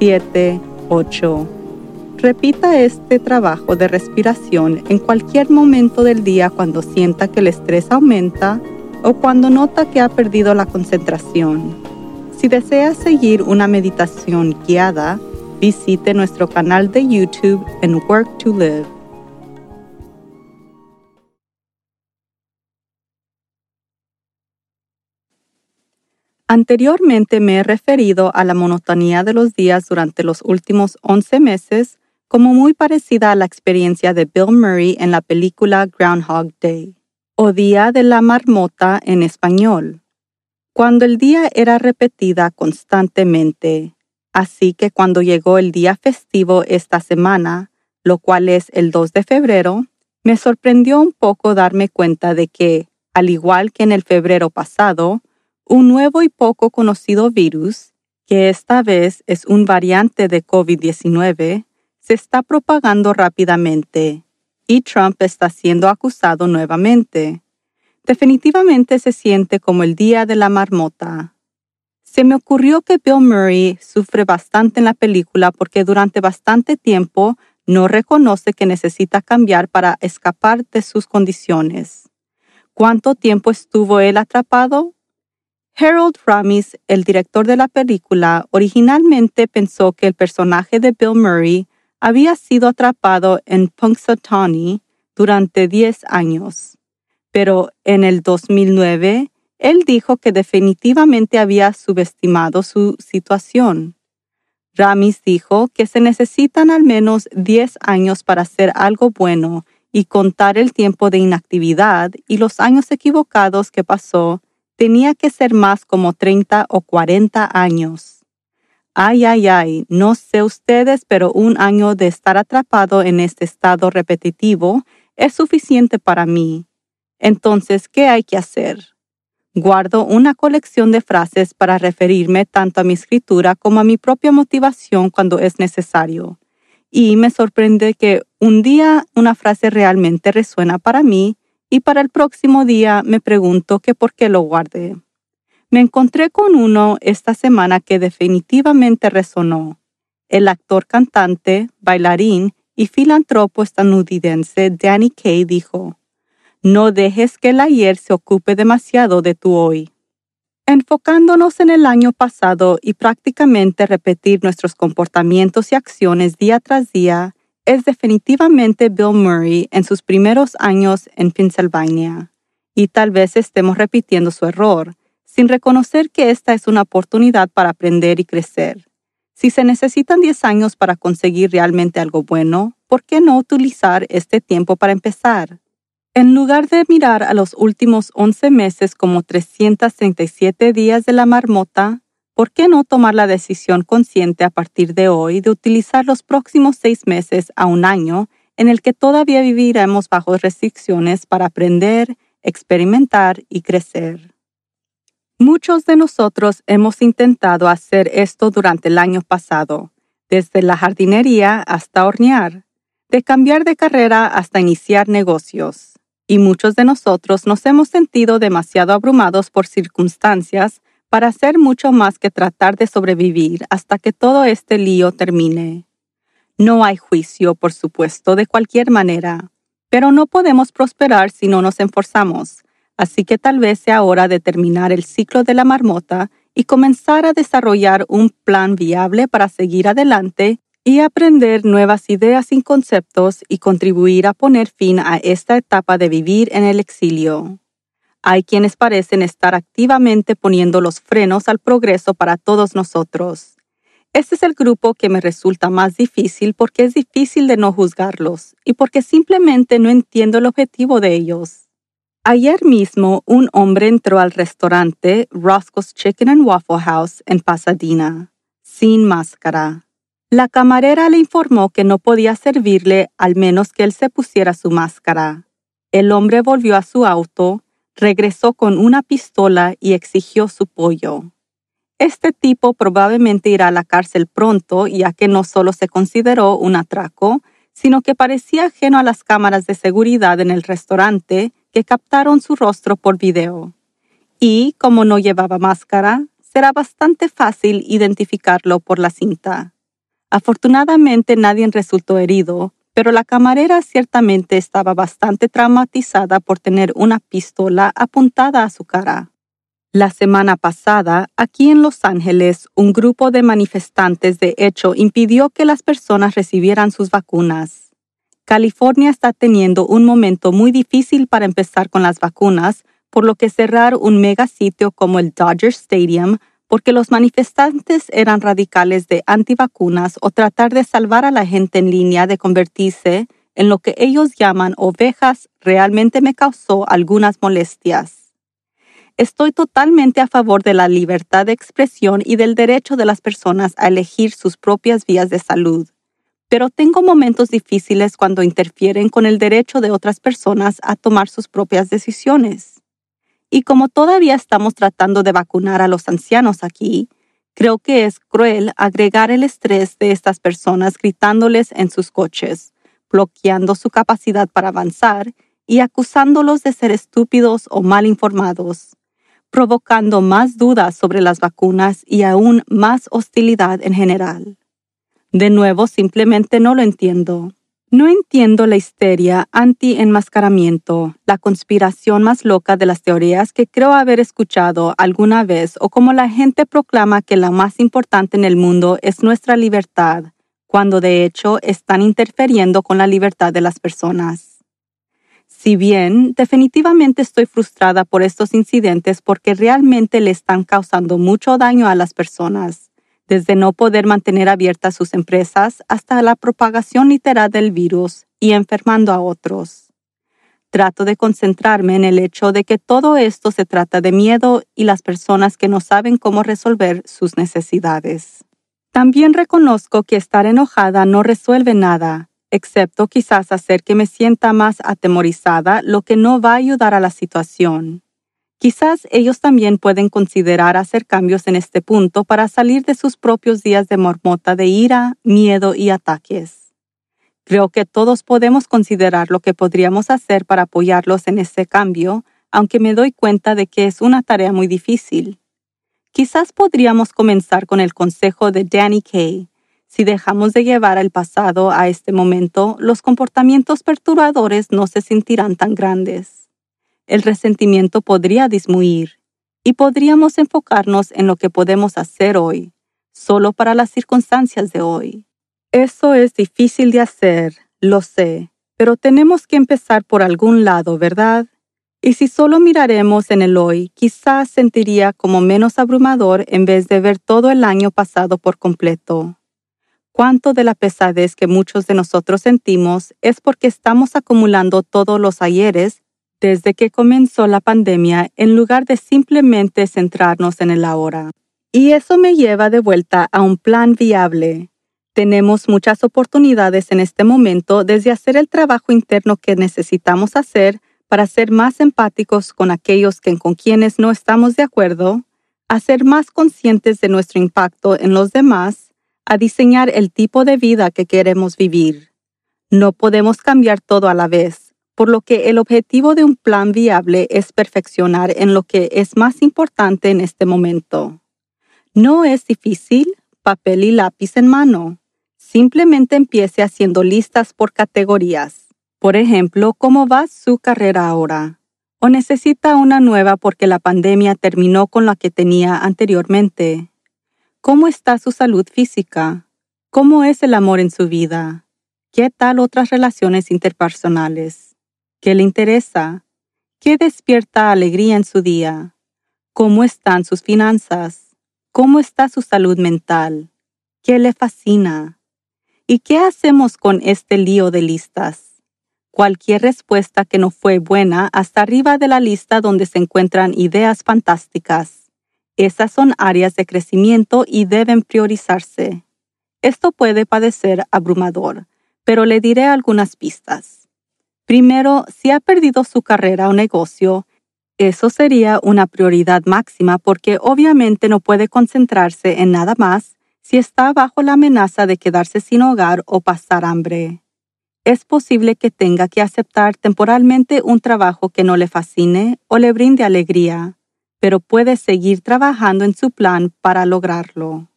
7, 8. Repita este trabajo de respiración en cualquier momento del día cuando sienta que el estrés aumenta o cuando nota que ha perdido la concentración. Si desea seguir una meditación guiada, visite nuestro canal de YouTube en Work to Live. Anteriormente me he referido a la monotonía de los días durante los últimos 11 meses como muy parecida a la experiencia de Bill Murray en la película Groundhog Day, o Día de la Marmota en español, cuando el día era repetida constantemente. Así que cuando llegó el día festivo esta semana, lo cual es el 2 de febrero, me sorprendió un poco darme cuenta de que, al igual que en el febrero pasado, un nuevo y poco conocido virus, que esta vez es un variante de COVID-19, se está propagando rápidamente y Trump está siendo acusado nuevamente. Definitivamente se siente como el día de la marmota. Se me ocurrió que Bill Murray sufre bastante en la película porque durante bastante tiempo no reconoce que necesita cambiar para escapar de sus condiciones. ¿Cuánto tiempo estuvo él atrapado? Harold Ramis, el director de la película, originalmente pensó que el personaje de Bill Murray había sido atrapado en Punxsutawney durante 10 años, pero en el 2009 él dijo que definitivamente había subestimado su situación. Ramis dijo que se necesitan al menos 10 años para hacer algo bueno y contar el tiempo de inactividad y los años equivocados que pasó tenía que ser más como 30 o 40 años. Ay, ay, ay, no sé ustedes, pero un año de estar atrapado en este estado repetitivo es suficiente para mí. Entonces, ¿qué hay que hacer? Guardo una colección de frases para referirme tanto a mi escritura como a mi propia motivación cuando es necesario. Y me sorprende que un día una frase realmente resuena para mí y para el próximo día me pregunto que por qué lo guardé. Me encontré con uno esta semana que definitivamente resonó. El actor cantante, bailarín y filantropo estadounidense Danny Kaye dijo, No dejes que el ayer se ocupe demasiado de tu hoy. Enfocándonos en el año pasado y prácticamente repetir nuestros comportamientos y acciones día tras día, es definitivamente Bill Murray en sus primeros años en Pennsylvania. Y tal vez estemos repitiendo su error, sin reconocer que esta es una oportunidad para aprender y crecer. Si se necesitan 10 años para conseguir realmente algo bueno, ¿por qué no utilizar este tiempo para empezar? En lugar de mirar a los últimos 11 meses como 337 días de la marmota, ¿por qué no tomar la decisión consciente a partir de hoy de utilizar los próximos seis meses a un año en el que todavía viviremos bajo restricciones para aprender, experimentar y crecer? Muchos de nosotros hemos intentado hacer esto durante el año pasado, desde la jardinería hasta hornear, de cambiar de carrera hasta iniciar negocios. Y muchos de nosotros nos hemos sentido demasiado abrumados por circunstancias para hacer mucho más que tratar de sobrevivir hasta que todo este lío termine. No hay juicio, por supuesto, de cualquier manera, pero no podemos prosperar si no nos esforzamos, así que tal vez sea hora de terminar el ciclo de la marmota y comenzar a desarrollar un plan viable para seguir adelante y aprender nuevas ideas y conceptos y contribuir a poner fin a esta etapa de vivir en el exilio. Hay quienes parecen estar activamente poniendo los frenos al progreso para todos nosotros. Este es el grupo que me resulta más difícil porque es difícil de no juzgarlos y porque simplemente no entiendo el objetivo de ellos. Ayer mismo un hombre entró al restaurante Roscoe's Chicken and Waffle House en Pasadena, sin máscara. La camarera le informó que no podía servirle al menos que él se pusiera su máscara. El hombre volvió a su auto, regresó con una pistola y exigió su pollo. Este tipo probablemente irá a la cárcel pronto, ya que no solo se consideró un atraco, sino que parecía ajeno a las cámaras de seguridad en el restaurante que captaron su rostro por video. Y, como no llevaba máscara, será bastante fácil identificarlo por la cinta. Afortunadamente nadie resultó herido, pero la camarera ciertamente estaba bastante traumatizada por tener una pistola apuntada a su cara. La semana pasada, aquí en Los Ángeles, un grupo de manifestantes de hecho impidió que las personas recibieran sus vacunas. California está teniendo un momento muy difícil para empezar con las vacunas, por lo que cerrar un megasitio como el Dodger Stadium porque los manifestantes eran radicales de antivacunas o tratar de salvar a la gente en línea de convertirse en lo que ellos llaman ovejas realmente me causó algunas molestias. Estoy totalmente a favor de la libertad de expresión y del derecho de las personas a elegir sus propias vías de salud pero tengo momentos difíciles cuando interfieren con el derecho de otras personas a tomar sus propias decisiones. Y como todavía estamos tratando de vacunar a los ancianos aquí, creo que es cruel agregar el estrés de estas personas gritándoles en sus coches, bloqueando su capacidad para avanzar y acusándolos de ser estúpidos o mal informados, provocando más dudas sobre las vacunas y aún más hostilidad en general. De nuevo, simplemente no lo entiendo. No entiendo la histeria anti-enmascaramiento, la conspiración más loca de las teorías que creo haber escuchado alguna vez o como la gente proclama que la más importante en el mundo es nuestra libertad, cuando de hecho están interfiriendo con la libertad de las personas. Si bien definitivamente estoy frustrada por estos incidentes porque realmente le están causando mucho daño a las personas, desde no poder mantener abiertas sus empresas hasta la propagación literal del virus y enfermando a otros. Trato de concentrarme en el hecho de que todo esto se trata de miedo y las personas que no saben cómo resolver sus necesidades. También reconozco que estar enojada no resuelve nada, excepto quizás hacer que me sienta más atemorizada, lo que no va a ayudar a la situación. Quizás ellos también pueden considerar hacer cambios en este punto para salir de sus propios días de mormota de ira, miedo y ataques. Creo que todos podemos considerar lo que podríamos hacer para apoyarlos en ese cambio, aunque me doy cuenta de que es una tarea muy difícil. Quizás podríamos comenzar con el consejo de Danny Kay. Si dejamos de llevar el pasado a este momento, los comportamientos perturbadores no se sentirán tan grandes el resentimiento podría disminuir y podríamos enfocarnos en lo que podemos hacer hoy, solo para las circunstancias de hoy. Eso es difícil de hacer, lo sé, pero tenemos que empezar por algún lado, ¿verdad? Y si solo miraremos en el hoy, quizás sentiría como menos abrumador en vez de ver todo el año pasado por completo. Cuánto de la pesadez que muchos de nosotros sentimos es porque estamos acumulando todos los ayeres desde que comenzó la pandemia en lugar de simplemente centrarnos en el ahora. Y eso me lleva de vuelta a un plan viable. Tenemos muchas oportunidades en este momento desde hacer el trabajo interno que necesitamos hacer para ser más empáticos con aquellos que, con quienes no estamos de acuerdo, a ser más conscientes de nuestro impacto en los demás, a diseñar el tipo de vida que queremos vivir. No podemos cambiar todo a la vez por lo que el objetivo de un plan viable es perfeccionar en lo que es más importante en este momento. No es difícil, papel y lápiz en mano. Simplemente empiece haciendo listas por categorías. Por ejemplo, ¿cómo va su carrera ahora? ¿O necesita una nueva porque la pandemia terminó con la que tenía anteriormente? ¿Cómo está su salud física? ¿Cómo es el amor en su vida? ¿Qué tal otras relaciones interpersonales? ¿Qué le interesa? ¿Qué despierta alegría en su día? ¿Cómo están sus finanzas? ¿Cómo está su salud mental? ¿Qué le fascina? ¿Y qué hacemos con este lío de listas? Cualquier respuesta que no fue buena hasta arriba de la lista donde se encuentran ideas fantásticas. Esas son áreas de crecimiento y deben priorizarse. Esto puede parecer abrumador, pero le diré algunas pistas. Primero, si ha perdido su carrera o negocio, eso sería una prioridad máxima porque obviamente no puede concentrarse en nada más si está bajo la amenaza de quedarse sin hogar o pasar hambre. Es posible que tenga que aceptar temporalmente un trabajo que no le fascine o le brinde alegría, pero puede seguir trabajando en su plan para lograrlo.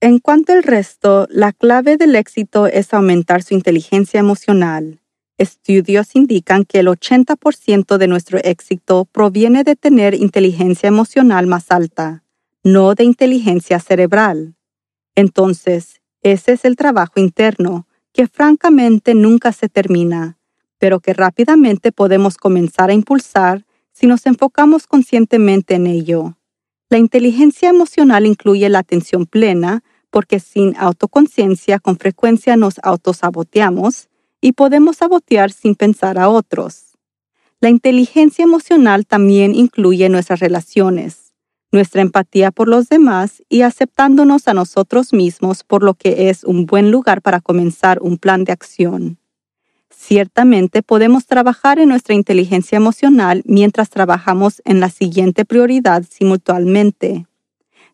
En cuanto al resto, la clave del éxito es aumentar su inteligencia emocional. Estudios indican que el 80% de nuestro éxito proviene de tener inteligencia emocional más alta, no de inteligencia cerebral. Entonces, ese es el trabajo interno, que francamente nunca se termina, pero que rápidamente podemos comenzar a impulsar si nos enfocamos conscientemente en ello. La inteligencia emocional incluye la atención plena, porque sin autoconciencia con frecuencia nos autosaboteamos y podemos sabotear sin pensar a otros. La inteligencia emocional también incluye nuestras relaciones nuestra empatía por los demás y aceptándonos a nosotros mismos por lo que es un buen lugar para comenzar un plan de acción. Ciertamente podemos trabajar en nuestra inteligencia emocional mientras trabajamos en la siguiente prioridad simultáneamente.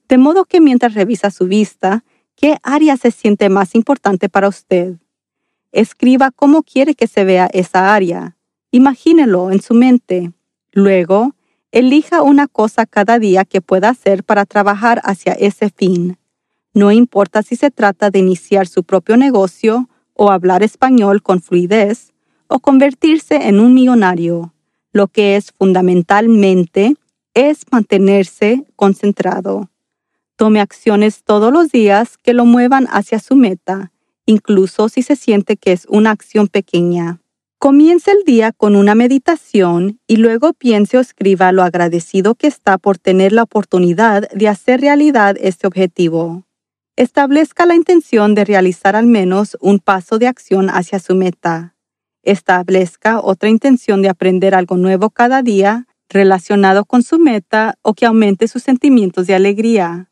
De modo que mientras revisa su vista, ¿qué área se siente más importante para usted? Escriba cómo quiere que se vea esa área. Imagínelo en su mente. Luego, Elija una cosa cada día que pueda hacer para trabajar hacia ese fin. No importa si se trata de iniciar su propio negocio o hablar español con fluidez o convertirse en un millonario. Lo que es fundamentalmente es mantenerse concentrado. Tome acciones todos los días que lo muevan hacia su meta, incluso si se siente que es una acción pequeña. Comience el día con una meditación y luego piense o escriba lo agradecido que está por tener la oportunidad de hacer realidad este objetivo. Establezca la intención de realizar al menos un paso de acción hacia su meta. Establezca otra intención de aprender algo nuevo cada día relacionado con su meta o que aumente sus sentimientos de alegría.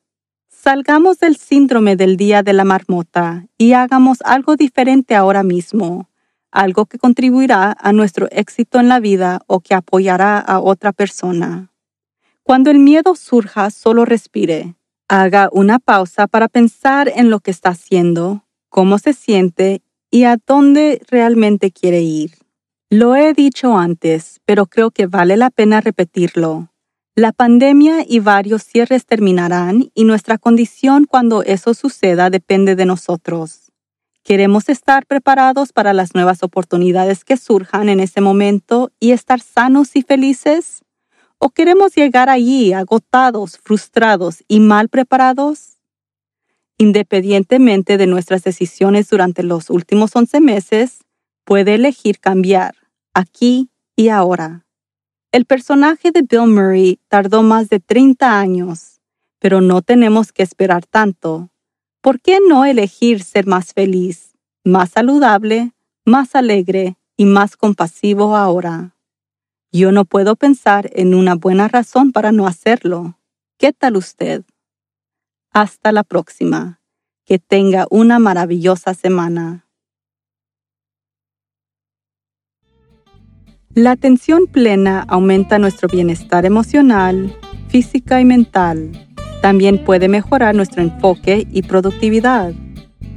Salgamos del síndrome del día de la marmota y hagamos algo diferente ahora mismo algo que contribuirá a nuestro éxito en la vida o que apoyará a otra persona. Cuando el miedo surja, solo respire. Haga una pausa para pensar en lo que está haciendo, cómo se siente y a dónde realmente quiere ir. Lo he dicho antes, pero creo que vale la pena repetirlo. La pandemia y varios cierres terminarán y nuestra condición cuando eso suceda depende de nosotros. Queremos estar preparados para las nuevas oportunidades que surjan en ese momento y estar sanos y felices. ¿O queremos llegar allí agotados, frustrados y mal preparados? Independientemente de nuestras decisiones durante los últimos 11 meses, puede elegir cambiar, aquí y ahora. El personaje de Bill Murray tardó más de 30 años, pero no tenemos que esperar tanto ¿por qué no elegir ser más feliz, más saludable, más alegre y más compasivo ahora? Yo no puedo pensar en una buena razón para no hacerlo. ¿Qué tal usted? Hasta la próxima. Que tenga una maravillosa semana. La atención plena aumenta nuestro bienestar emocional, física y mental también puede mejorar nuestro enfoque y productividad.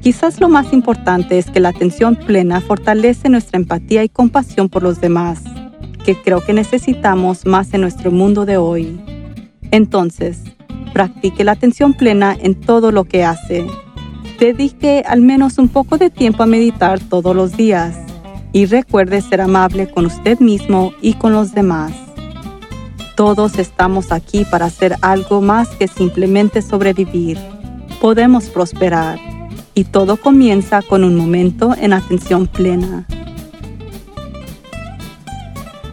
Quizás lo más importante es que la atención plena fortalece nuestra empatía y compasión por los demás, que creo que necesitamos más en nuestro mundo de hoy. Entonces, practique la atención plena en todo lo que hace. Dedique al menos un poco de tiempo a meditar todos los días y recuerde ser amable con usted mismo y con los demás. Todos estamos aquí para hacer algo más que simplemente sobrevivir. Podemos prosperar y todo comienza con un momento en atención plena.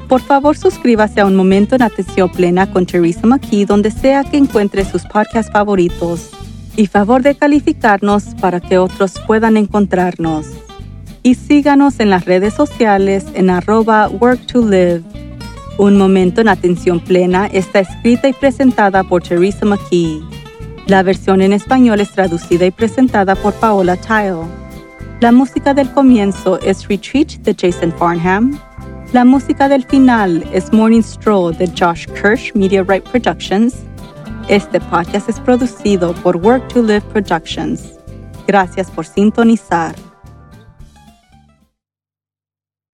Por favor, suscríbase a Un Momento en Atención Plena con Teresa McKee donde sea que encuentre sus podcasts favoritos y favor de calificarnos para que otros puedan encontrarnos. Y síganos en las redes sociales en arroba work to live. Un Momento en Atención Plena está escrita y presentada por Teresa McKee. La versión en español es traducida y presentada por Paola Tile. La música del comienzo es Retreat de Jason Farnham. La música del final es Morning Stroll de Josh Kirsch Right Productions. Este podcast es producido por Work to Live Productions. Gracias por sintonizar.